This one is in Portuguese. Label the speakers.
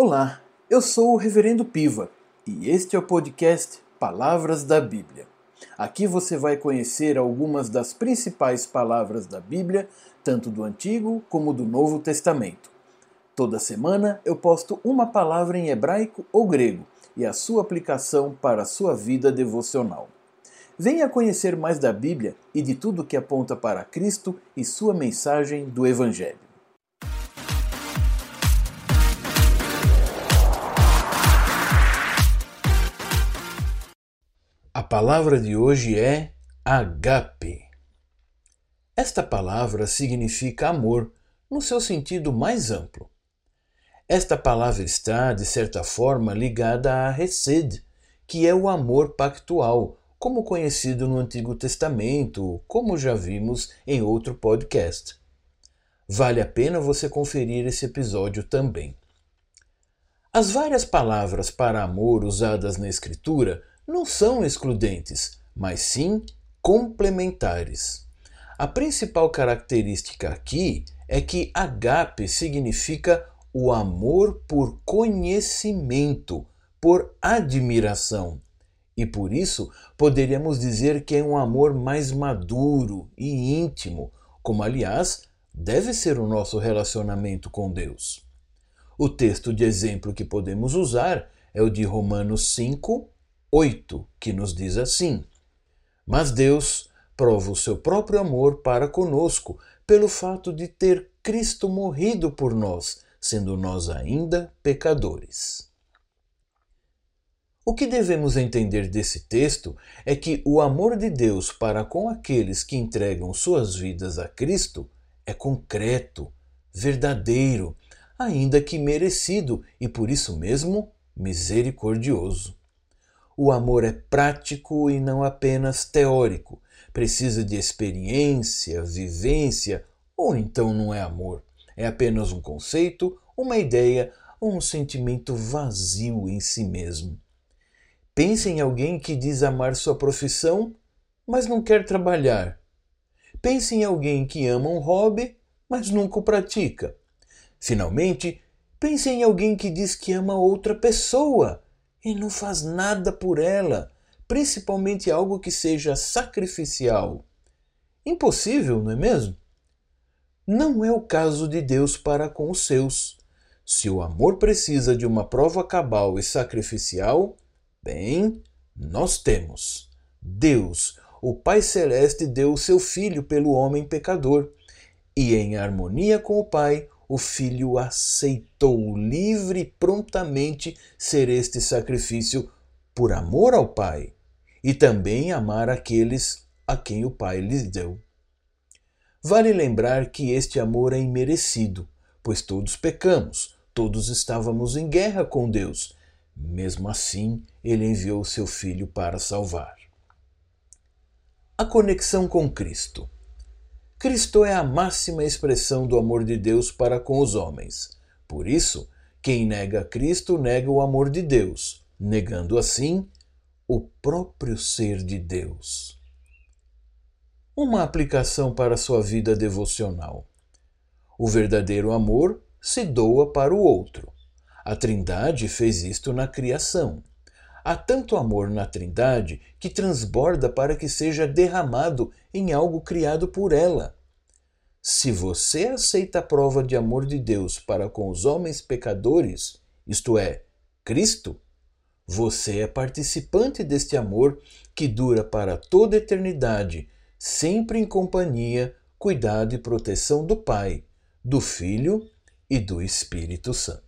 Speaker 1: Olá, eu sou o Reverendo Piva e este é o podcast Palavras da Bíblia. Aqui você vai conhecer algumas das principais palavras da Bíblia, tanto do Antigo como do Novo Testamento. Toda semana eu posto uma palavra em hebraico ou grego e a sua aplicação para a sua vida devocional. Venha conhecer mais da Bíblia e de tudo que aponta para Cristo e sua mensagem do Evangelho. Palavra de hoje é agape. Esta palavra significa amor no seu sentido mais amplo. Esta palavra está, de certa forma, ligada a Hesed, que é o amor pactual, como conhecido no Antigo Testamento, como já vimos em outro podcast. Vale a pena você conferir esse episódio também. As várias palavras para amor usadas na Escritura não são excludentes, mas sim complementares. A principal característica aqui é que agape significa o amor por conhecimento, por admiração. E por isso poderíamos dizer que é um amor mais maduro e íntimo, como aliás deve ser o nosso relacionamento com Deus. O texto de exemplo que podemos usar é o de Romanos 5, 8, que nos diz assim: Mas Deus prova o seu próprio amor para conosco pelo fato de ter Cristo morrido por nós, sendo nós ainda pecadores. O que devemos entender desse texto é que o amor de Deus para com aqueles que entregam suas vidas a Cristo é concreto, verdadeiro, ainda que merecido e por isso mesmo misericordioso. O amor é prático e não apenas teórico. Precisa de experiência, vivência, ou então não é amor. É apenas um conceito, uma ideia ou um sentimento vazio em si mesmo. Pense em alguém que diz amar sua profissão, mas não quer trabalhar. Pense em alguém que ama um hobby, mas nunca o pratica. Finalmente, pense em alguém que diz que ama outra pessoa, e não faz nada por ela, principalmente algo que seja sacrificial. Impossível, não é mesmo? Não é o caso de Deus para com os seus. Se o amor precisa de uma prova cabal e sacrificial, bem, nós temos. Deus, o Pai Celeste, deu o seu Filho pelo homem pecador, e em harmonia com o Pai, o filho aceitou livre e prontamente ser este sacrifício por amor ao Pai e também amar aqueles a quem o Pai lhes deu. Vale lembrar que este amor é imerecido, pois todos pecamos, todos estávamos em guerra com Deus. Mesmo assim, ele enviou seu filho para salvar. A conexão com Cristo. Cristo é a máxima expressão do amor de Deus para com os homens. Por isso, quem nega Cristo nega o amor de Deus, negando assim o próprio ser de Deus. Uma aplicação para sua vida devocional. O verdadeiro amor se doa para o outro. A Trindade fez isto na criação. Há tanto amor na Trindade que transborda para que seja derramado em algo criado por ela. Se você aceita a prova de amor de Deus para com os homens pecadores, isto é, Cristo, você é participante deste amor que dura para toda a eternidade, sempre em companhia, cuidado e proteção do Pai, do Filho e do Espírito Santo.